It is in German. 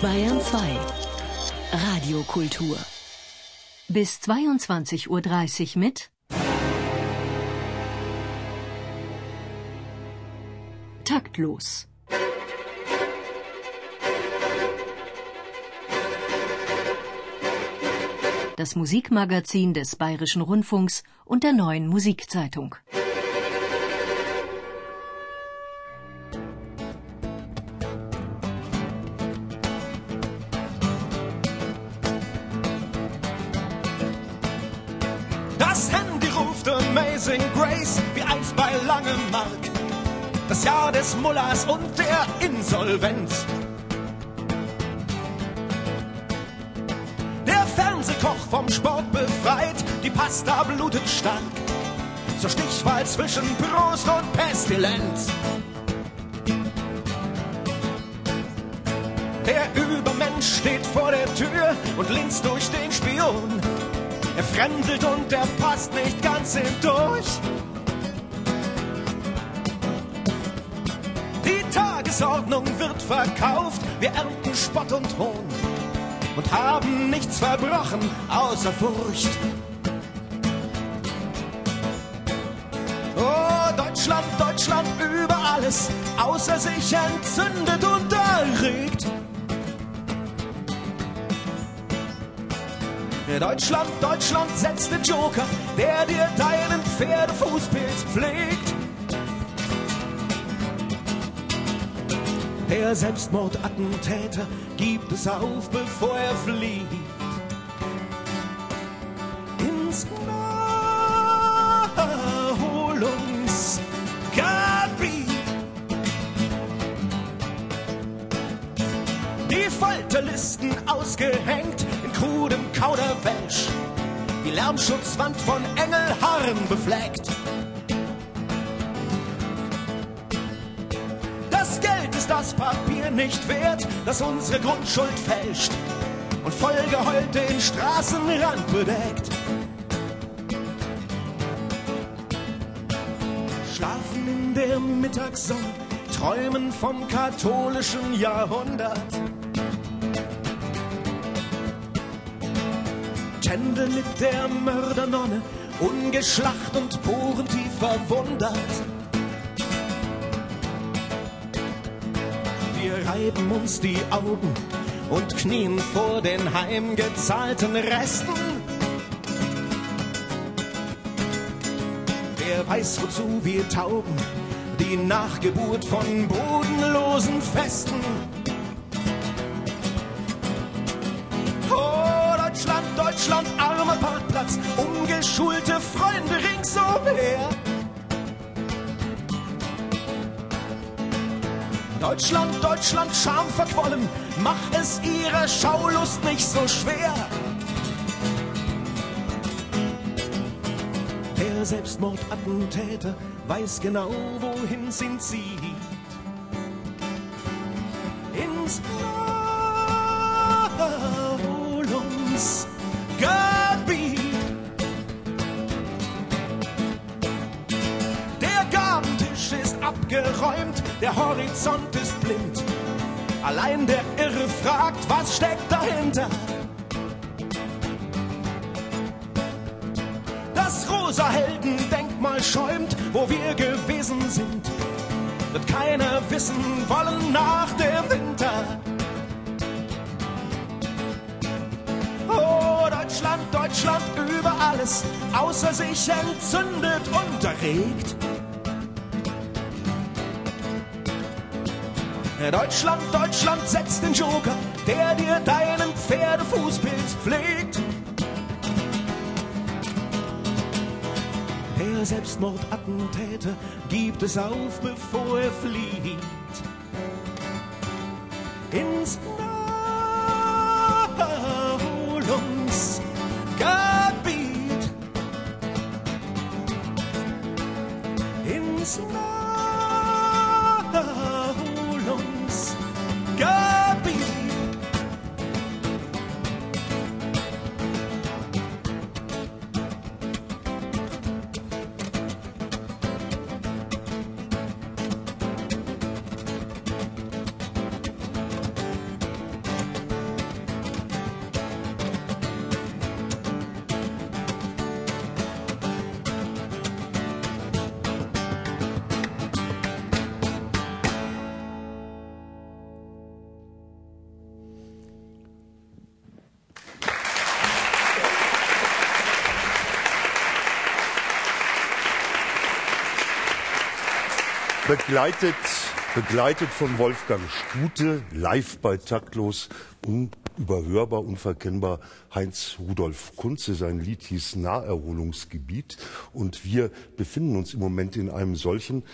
Bayern 2 Radiokultur bis 22.30 Uhr mit Taktlos. Das Musikmagazin des Bayerischen Rundfunks und der neuen Musikzeitung. Das Handy ruft Amazing Grace, wie einst bei langem Mark. Das Jahr des Mullers und der Insolvenz. Der Fernsehkoch vom Sport befreit, die Pasta blutet stark. Zur Stichwahl zwischen Prost und Pestilenz. Der Übermensch steht vor der Tür und linst. Fremdelt und er passt nicht ganz hindurch. Die Tagesordnung wird verkauft, wir ernten Spott und Hohn und haben nichts verbrochen außer Furcht. Oh, Deutschland, Deutschland über alles, außer sich entzündet und erregt. Deutschland, Deutschland setzt den Joker, der dir deinen Pferdefußpilz pflegt. Der Selbstmordattentäter gibt es auf, bevor er flieht. Ins Naherholungsgebiet. Die Folterlisten ausgehängt krudem Kauderwelsch. Die Lärmschutzwand von Engelhaaren befleckt. Das Geld ist das Papier nicht wert, das unsere Grundschuld fälscht und Vollgeheul den Straßenrand bedeckt. Schlafen in der Mittagssonne, träumen vom katholischen Jahrhundert. Tändel mit der Mördernonne, ungeschlacht und porentief verwundert. Wir reiben uns die Augen und knien vor den heimgezahlten Resten. Wer weiß, wozu wir taugen, die Nachgeburt von bodenlosen Festen. Ungeschulte Freunde ringsumher. Deutschland, Deutschland, schamverquollen, mach es ihrer Schaulust nicht so schwer. Der Selbstmordattentäter weiß genau, wohin es ihn abgeräumt, der Horizont ist blind. Allein der Irre fragt, was steckt dahinter? Das rosa Heldendenkmal schäumt, wo wir gewesen sind. Wird keiner wissen wollen nach dem Winter. Oh, Deutschland, Deutschland über alles, außer sich entzündet und erregt. Deutschland, Deutschland setzt den Joker, der dir deinen Pferdefußpilz pflegt. Der Selbstmordattentäter gibt es auf, bevor er flieht. Ins Naherholungsgebiet. Ins Naherholungsgebiet. Begleitet, begleitet von Wolfgang Stute, live bei Taktlos, unüberhörbar, unverkennbar. Heinz Rudolf Kunze, sein Lied hieß Naherholungsgebiet. Und wir befinden uns im Moment in einem solchen